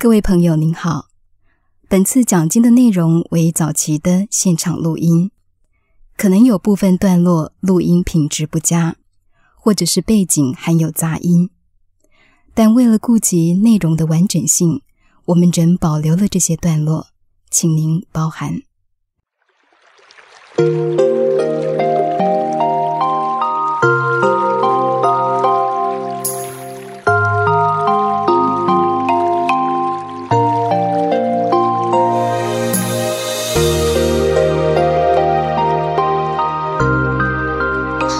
各位朋友您好，本次讲经的内容为早期的现场录音，可能有部分段落录音品质不佳，或者是背景含有杂音，但为了顾及内容的完整性，我们仍保留了这些段落，请您包涵。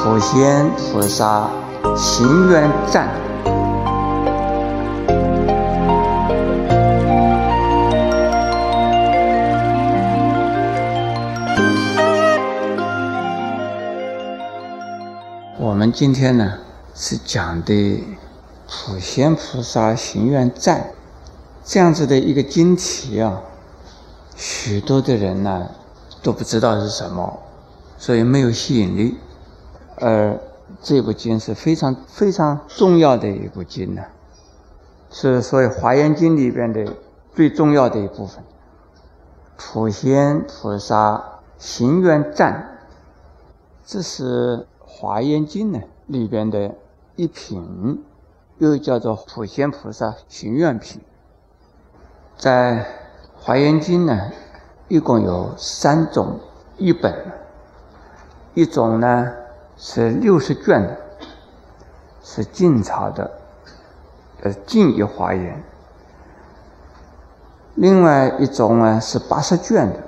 普贤菩萨行愿赞。我们今天呢是讲的普贤菩萨行愿赞这样子的一个经题啊，许多的人呢都不知道是什么，所以没有吸引力。而这部经是非常非常重要的一部经呢，是所谓《华严经》里边的最重要的一部分。普贤菩萨行愿赞，这是《华严经》呢里边的一品，又叫做普贤菩萨行愿品。在《华严经》呢，一共有三种译本，一种呢。是六十卷的，是晋朝的，呃，晋译华严。另外一种呢是八十卷的，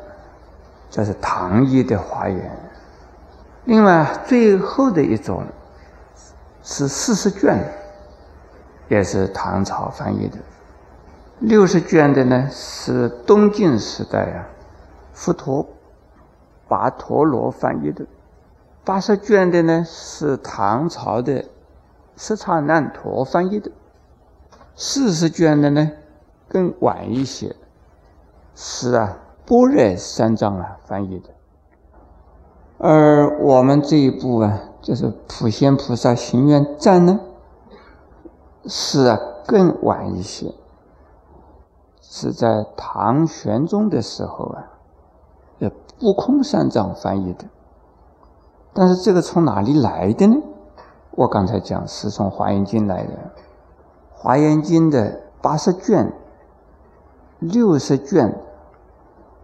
这是唐译的华严。另外最后的一种是四十卷的，也是唐朝翻译的。六十卷的呢是东晋时代啊，佛陀跋陀罗翻译的。八十卷的呢是唐朝的释迦难陀翻译的，四十卷的呢更晚一些，是啊般若三藏啊翻译的，而我们这一部啊就是普贤菩萨行愿赞呢，是啊更晚一些，是在唐玄宗的时候啊，呃不空三藏翻译的。但是这个从哪里来的呢？我刚才讲是从《华严经》来的，《华严经》的八十卷、六十卷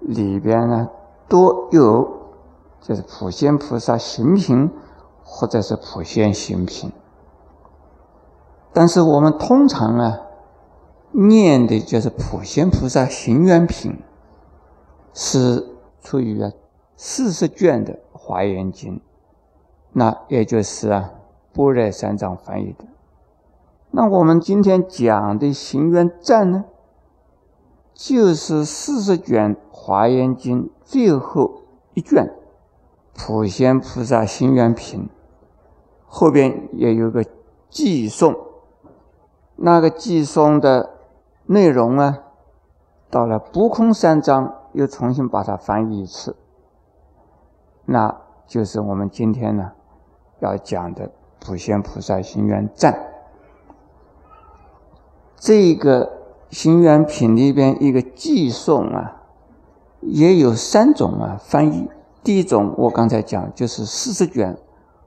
里边呢，都有就是普贤菩萨行品或者是普贤行品。但是我们通常啊念的就是普贤菩萨行愿品，是出于啊四十卷的《华严经》。那也就是啊，般若三藏翻译的。那我们今天讲的行愿赞呢，就是四十卷华严经最后一卷普贤菩萨行愿品，后边也有个寄送。那个寄送的内容啊，到了不空三藏又重新把它翻译一次，那就是我们今天呢。要讲的普贤菩萨行愿赞，这个行愿品里边一个寄送啊，也有三种啊翻译。第一种我刚才讲就是四十卷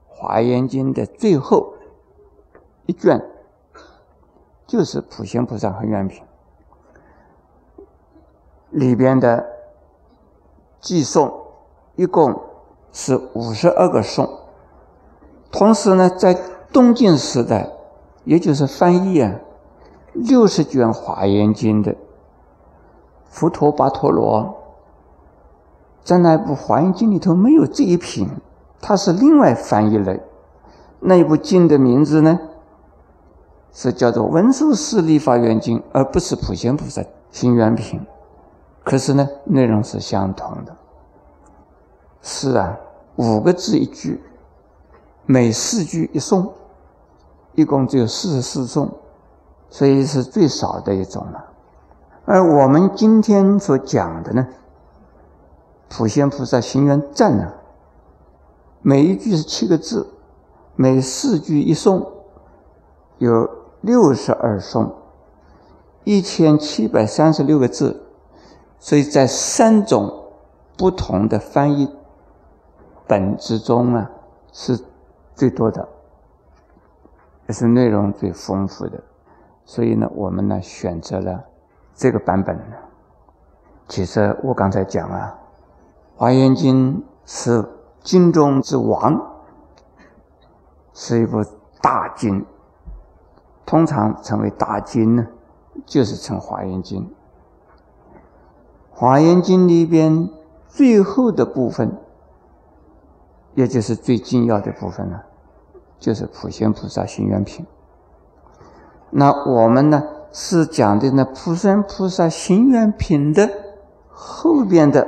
华严经的最后一卷，就是普贤菩萨行愿品里边的寄送，一共是五十二个颂。同时呢，在东晋时代，也就是翻译啊六十卷《华严经》的佛陀跋陀罗，在那部《华严经》里头没有这一品，他是另外翻译了那一部经的名字呢，是叫做《文殊师利法缘经》，而不是普贤菩萨行愿品。可是呢，内容是相同的。是啊，五个字一句。每四句一诵，一共只有四十四诵，所以是最少的一种了。而我们今天所讲的呢，普贤菩萨行愿赞呢，每一句是七个字，每四句一诵，有六十二颂，一千七百三十六个字，所以在三种不同的翻译本之中啊，是最多的，也是内容最丰富的。所以呢，我们呢选择了这个版本。其实我刚才讲啊，《华严经》是经中之王，是一部大经。通常称为大经呢，就是称《华严经》。《华严经》里边最后的部分，也就是最精要的部分呢，就是普贤菩萨心愿品。那我们呢是讲的那普贤菩萨心愿品的。后边的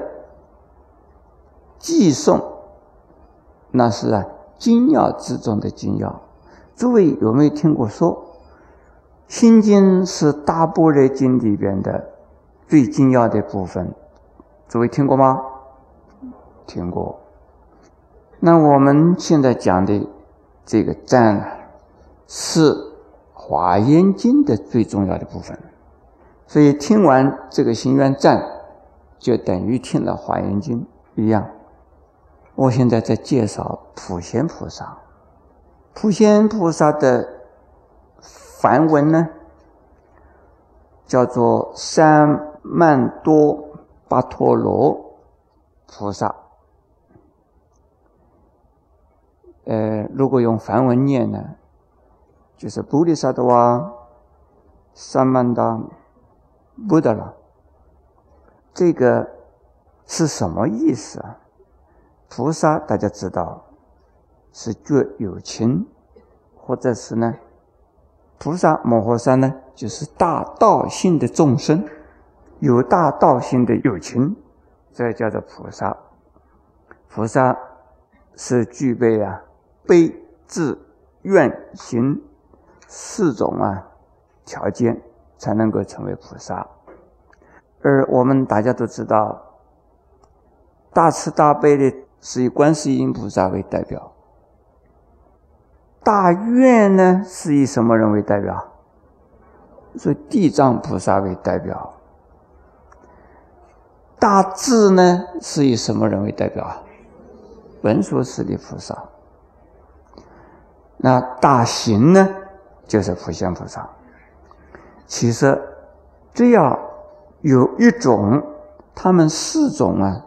寄送，那是啊精要之中的精要。诸位有没有听过说，《心经》是大般若经里边的最精要的部分？诸位听过吗？听过。那我们现在讲的这个赞呢，是《华严经》的最重要的部分。所以听完这个心愿赞。就等于听了《华严经》一样。我现在在介绍普贤菩萨。普贤菩萨的梵文呢，叫做三曼多巴陀罗菩萨。呃，如果用梵文念呢，就是菩提萨多哇三曼达布达拉。这个是什么意思啊？菩萨大家知道是觉有情，或者是呢，菩萨摩诃萨呢，就是大道性的众生，有大道性的有情，这叫做菩萨。菩萨是具备啊悲、智、愿、行四种啊条件，才能够成为菩萨。而我们大家都知道，大慈大悲的是以观世音菩萨为代表，大愿呢是以什么人为代表？以地藏菩萨为代表。大智呢是以什么人为代表啊？文殊师利菩萨。那大行呢，就是普贤菩萨。其实，只要。有一种，他们四种啊，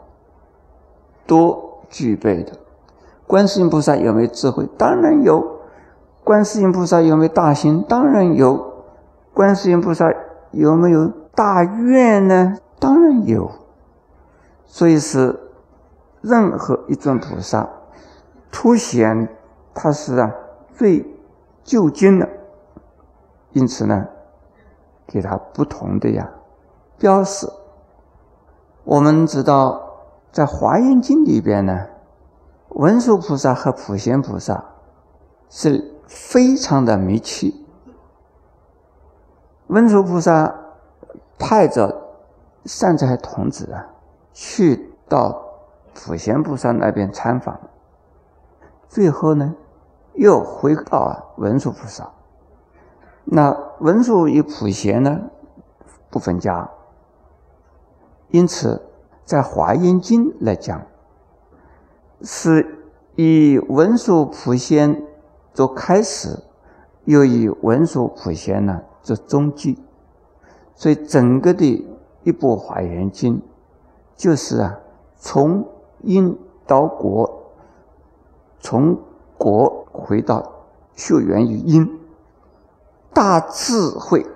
都具备的。观世音菩萨有没有智慧？当然有。观世音菩萨有没有大行？当然有。观世音菩萨有没有大愿呢？当然有。所以是任何一尊菩萨，凸显他是啊最究竟的。因此呢，给他不同的呀。标识，我们知道，在《华严经》里边呢，文殊菩萨和普贤菩萨是非常的密切。文殊菩萨派着善财童子啊，去到普贤菩萨那边参访，最后呢，又回到文殊菩萨。那文殊与普贤呢，不分家。因此，在《华严经》来讲，是以文殊普贤做开始，又以文殊普贤呢做终极，所以整个的一部《华严经》，就是啊，从因到果，从果回到溯源于因，大智慧。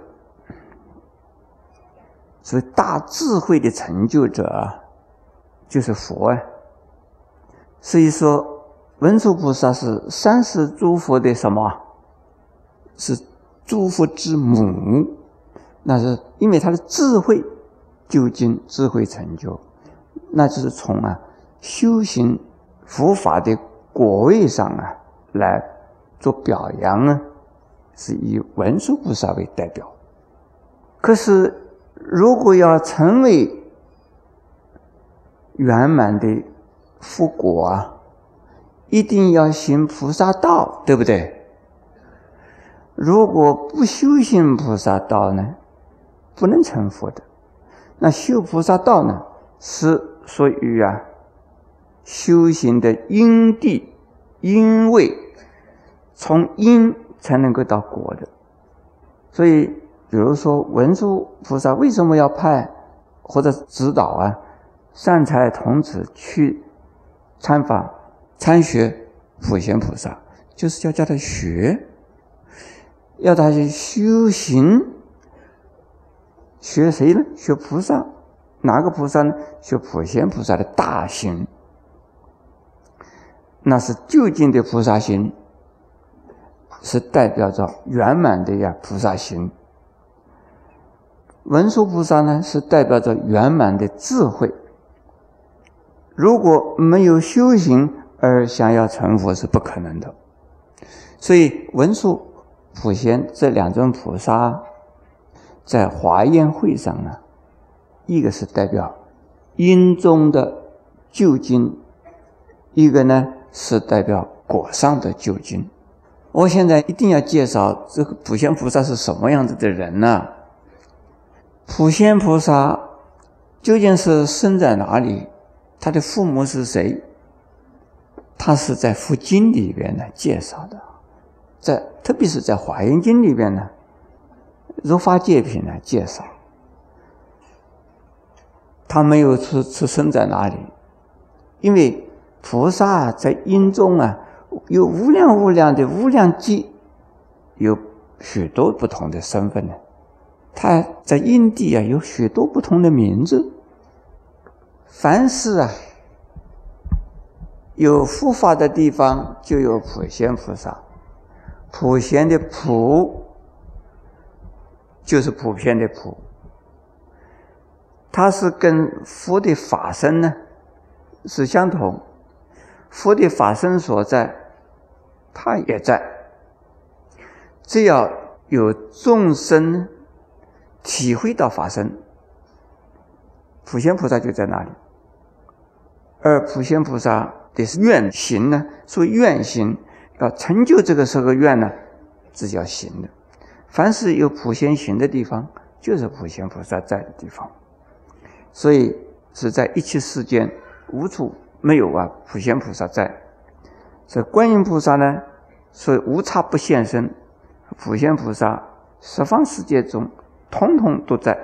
所以，大智慧的成就者，就是佛啊。所以说，文殊菩萨是三世诸佛的什么？是诸佛之母。那是因为他的智慧究竟智慧成就，那就是从啊修行佛法的果位上啊来做表扬啊，是以文殊菩萨为代表。可是。如果要成为圆满的佛果啊，一定要行菩萨道，对不对？如果不修行菩萨道呢，不能成佛的。那修菩萨道呢，是属于啊修行的因地因为，从因才能够到果的。所以，比如说文殊菩萨为什么要派或者指导啊善财童子去参访参学普贤菩萨，就是要叫他学，要他去修行。学谁呢？学菩萨，哪个菩萨呢？学普贤菩萨的大行，那是究竟的菩萨行，是代表着圆满的呀菩萨行。文殊菩萨呢，是代表着圆满的智慧。如果没有修行而想要成佛是不可能的。所以文殊、普贤这两尊菩萨。在华严会上呢，一个是代表因中的究竟，一个呢是代表果上的究竟。我现在一定要介绍这个普贤菩萨是什么样子的人呢？普贤菩萨究竟是生在哪里？他的父母是谁？他是在佛经里边呢介绍的，在特别是在华严经里边呢。如法界品呢介绍，他没有出出生在哪里，因为菩萨在因中啊有无量无量的无量劫，有许多不同的身份呢。他在因地啊有许多不同的名字。凡是啊有护法的地方，就有普贤菩萨。普贤的普。就是普遍的普，它是跟佛的法身呢是相同，佛的法身所在，他也在。只要有众生体会到法身，普贤菩萨就在那里。而普贤菩萨的愿行呢，说愿行要成就这个这个愿呢，是叫行的。凡是有普贤行的地方，就是普贤菩萨在的地方，所以是在一切世间无处没有啊普贤菩萨在。这观音菩萨呢，是无差不现身，普贤菩萨十方世界中通通都在，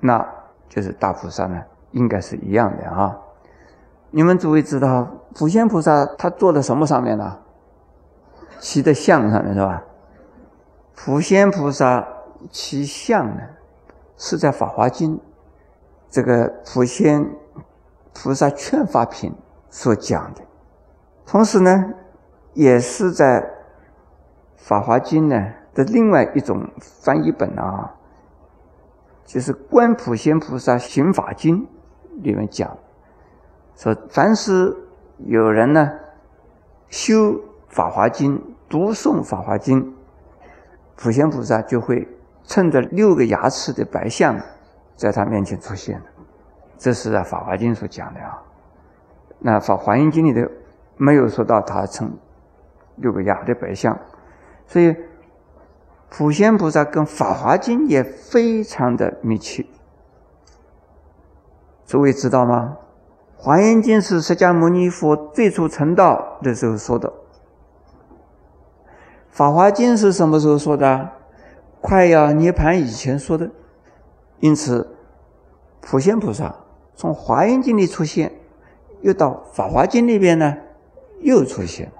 那就是大菩萨呢，应该是一样的啊。你们诸位知道，普贤菩萨他坐在什么上面呢？骑在象上面是吧？普贤菩萨骑象呢，是在《法华经》这个普贤菩萨劝法品所讲的，同时呢，也是在《法华经》呢的另外一种翻译本啊，就是《观普贤菩萨行法经》里面讲，说凡是有人呢修《法华经》，读诵《法华经》。普贤菩萨就会趁着六个牙齿的白象，在他面前出现这是啊《法华经》所讲的啊。那《法华经》里的没有说到他称六个牙的白象，所以普贤菩萨跟《法华经》也非常的密切。诸位知道吗？《华严经》是释迦牟尼佛最初成道的时候说的。《法华经》是什么时候说的？快要涅盘以前说的。因此，普贤菩萨从《华严经》里出现，又到《法华经》里边呢，又出现了，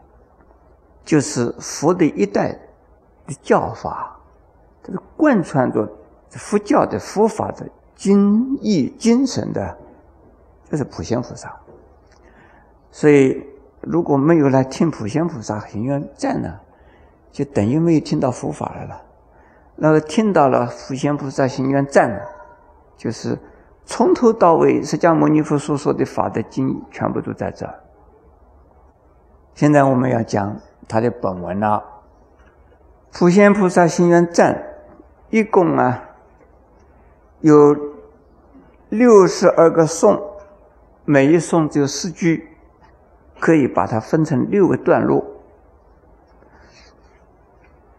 就是佛的一代的教法，这是贯穿着佛教的佛法的精义精神的，就是普贤菩萨。所以，如果没有来听普贤菩萨行愿赞呢？就等于没有听到佛法来了。那个听到了普贤菩萨行愿赞呢，就是从头到尾释迦牟尼佛所说的法的经全部都在这儿。现在我们要讲他的本文了。普贤菩萨行愿赞，一共啊有六十二个颂，每一颂只有四句，可以把它分成六个段落。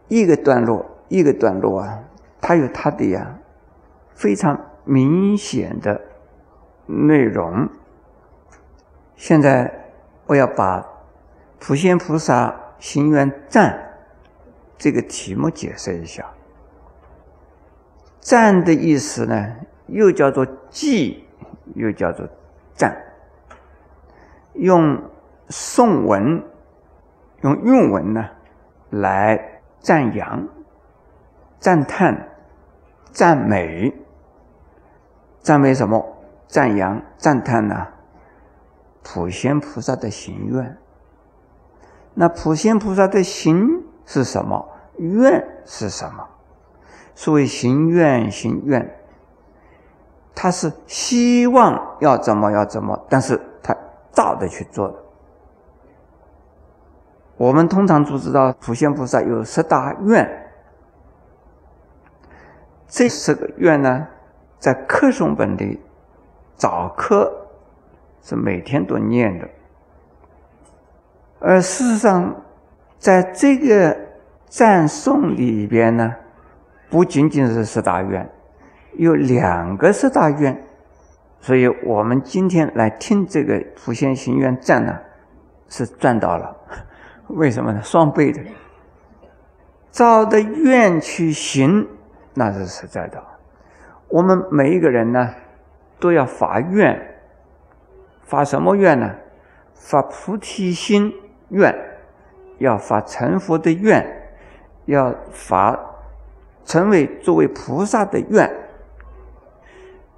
一个段落，一个段落啊，它有它的呀非常明显的内容。现在我要把普贤菩萨行愿赞这个题目解释一下。赞的意思呢，又叫做记，又叫做赞。用颂文、用韵文呢来赞扬、赞叹、赞美。赞美什么？赞扬、赞叹呢？普贤菩萨的行愿。那普贤菩萨的行是什么？愿是什么？所谓行愿行愿，他是希望要怎么要怎么，但是他照着去做的。我们通常都知道，普贤菩萨有十大愿，这十个愿呢？在课诵本里，早课是每天都念的，而事实上，在这个赞颂里边呢，不仅仅是十大愿，有两个十大愿，所以我们今天来听这个普贤行愿赞呢，是赚到了。为什么呢？双倍的，照的愿去行，那是实在的。我们每一个人呢，都要发愿，发什么愿呢？发菩提心愿，要发成佛的愿，要发成为作为菩萨的愿。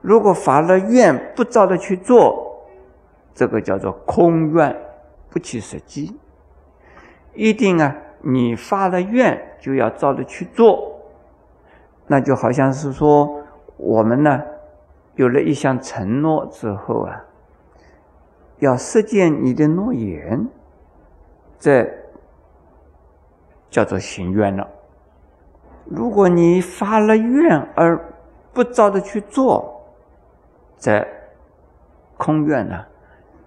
如果发了愿不照着去做，这个叫做空愿，不切实际。一定啊，你发了愿就要照着去做，那就好像是说。我们呢，有了一项承诺之后啊，要实践你的诺言，这叫做行愿了。如果你发了愿而不照着去做，这空愿呢，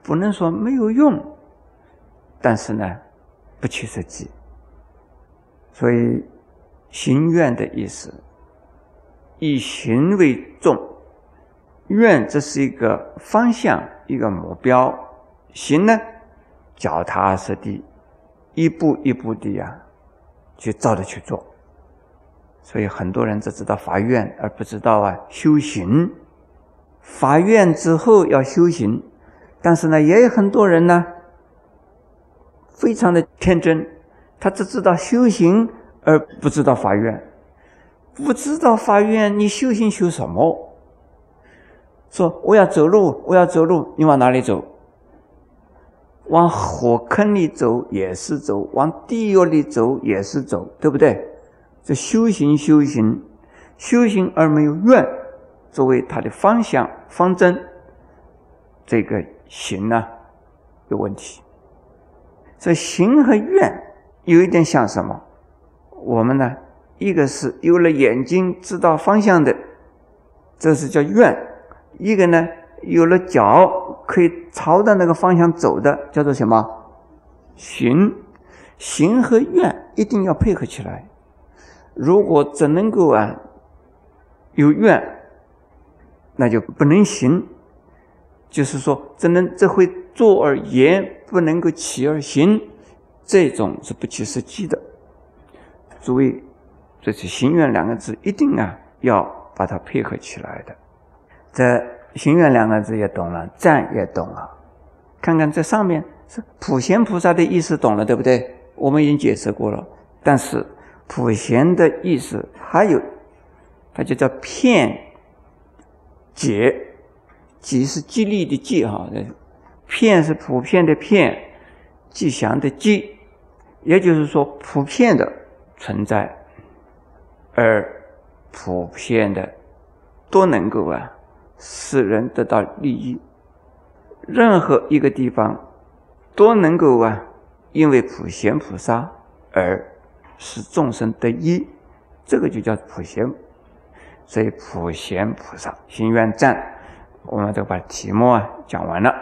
不能说没有用，但是呢，不切实际。所以行愿的意思。以行为重，愿这是一个方向，一个目标。行呢，脚踏实地，一步一步的呀，去照着去做。所以很多人只知道发愿，而不知道啊修行。发愿之后要修行，但是呢，也有很多人呢，非常的天真，他只知道修行，而不知道发愿。不知道发愿，你修行修什么？说我要走路，我要走路，你往哪里走？往火坑里走也是走，往地狱里走也是走，对不对？这修行修行修行而没有愿作为他的方向方针，这个行呢有问题。这行和愿有一点像什么？我们呢？一个是有了眼睛知道方向的，这是叫愿；一个呢，有了脚可以朝着那个方向走的，叫做什么？行。行和愿一定要配合起来。如果只能够啊有愿，那就不能行。就是说，只能只会坐而言，不能够起而行，这种是不切实际的。诸位。这是“心愿”两个字，一定啊要把它配合起来的。这“心愿”两个字也懂了，赞也懂了。看看这上面是普贤菩萨的意思，懂了对不对？我们已经解释过了。但是普贤的意思还有，它就叫骗解，解是激励的激哈，骗是普遍的骗，吉祥的吉，也就是说普遍的存在。而普遍的都能够啊，使人得到利益。任何一个地方都能够啊，因为普贤菩萨而使众生得益，这个就叫普贤。所以普贤菩萨心愿赞，我们就把题目啊讲完了。